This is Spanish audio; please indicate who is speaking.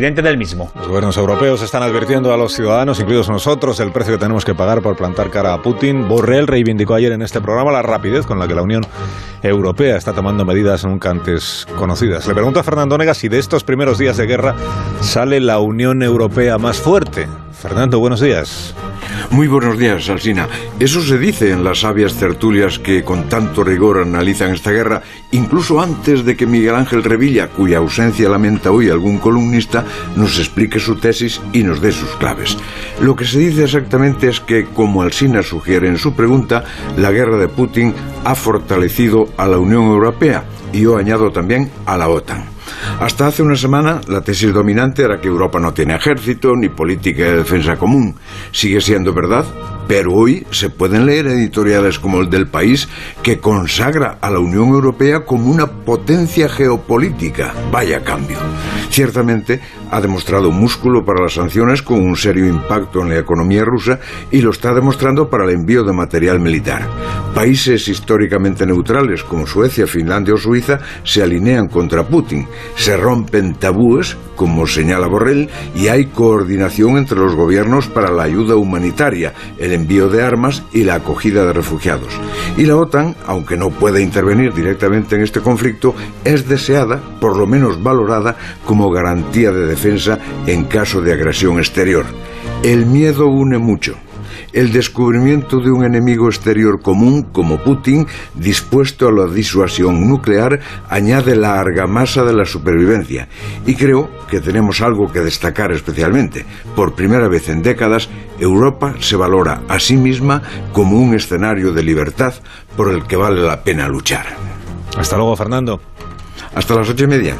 Speaker 1: del mismo.
Speaker 2: Los gobiernos europeos están advirtiendo a los ciudadanos, incluidos nosotros, el precio que tenemos que pagar por plantar cara a Putin. Borrell reivindicó ayer en este programa la rapidez con la que la Unión Europea está tomando medidas nunca antes conocidas. Le pregunto a Fernando Nega si de estos primeros días de guerra sale la Unión Europea más fuerte. Fernando, buenos días.
Speaker 3: Muy buenos días, Alsina. Eso se dice en las sabias tertulias que con tanto rigor analizan esta guerra, incluso antes de que Miguel Ángel Revilla, cuya ausencia lamenta hoy algún columnista, nos explique su tesis y nos dé sus claves. Lo que se dice exactamente es que, como Alsina sugiere en su pregunta, la guerra de Putin ha fortalecido a la Unión Europea y yo añado también a la OTAN. Hasta hace una semana la tesis dominante era que Europa no tiene ejército ni política de defensa común. Sigue siendo verdad, pero hoy se pueden leer editoriales como el del país que consagra a la Unión Europea como una potencia geopolítica. Vaya cambio. Ciertamente ha demostrado músculo para las sanciones con un serio impacto en la economía rusa y lo está demostrando para el envío de material militar. Países históricamente neutrales como Suecia, Finlandia o Suiza se alinean contra Putin, se rompen tabúes, como señala Borrell, y hay coordinación entre los gobiernos para la ayuda humanitaria, el envío de armas y la acogida de refugiados. Y la OTAN, aunque no pueda intervenir directamente en este conflicto, es deseada, por lo menos valorada, como garantía de defensa en caso de agresión exterior. El miedo une mucho el descubrimiento de un enemigo exterior común como Putin, dispuesto a la disuasión nuclear, añade la argamasa de la supervivencia. Y creo que tenemos algo que destacar especialmente. Por primera vez en décadas, Europa se valora a sí misma como un escenario de libertad por el que vale la pena luchar.
Speaker 2: Hasta luego, Fernando.
Speaker 3: Hasta las ocho y media.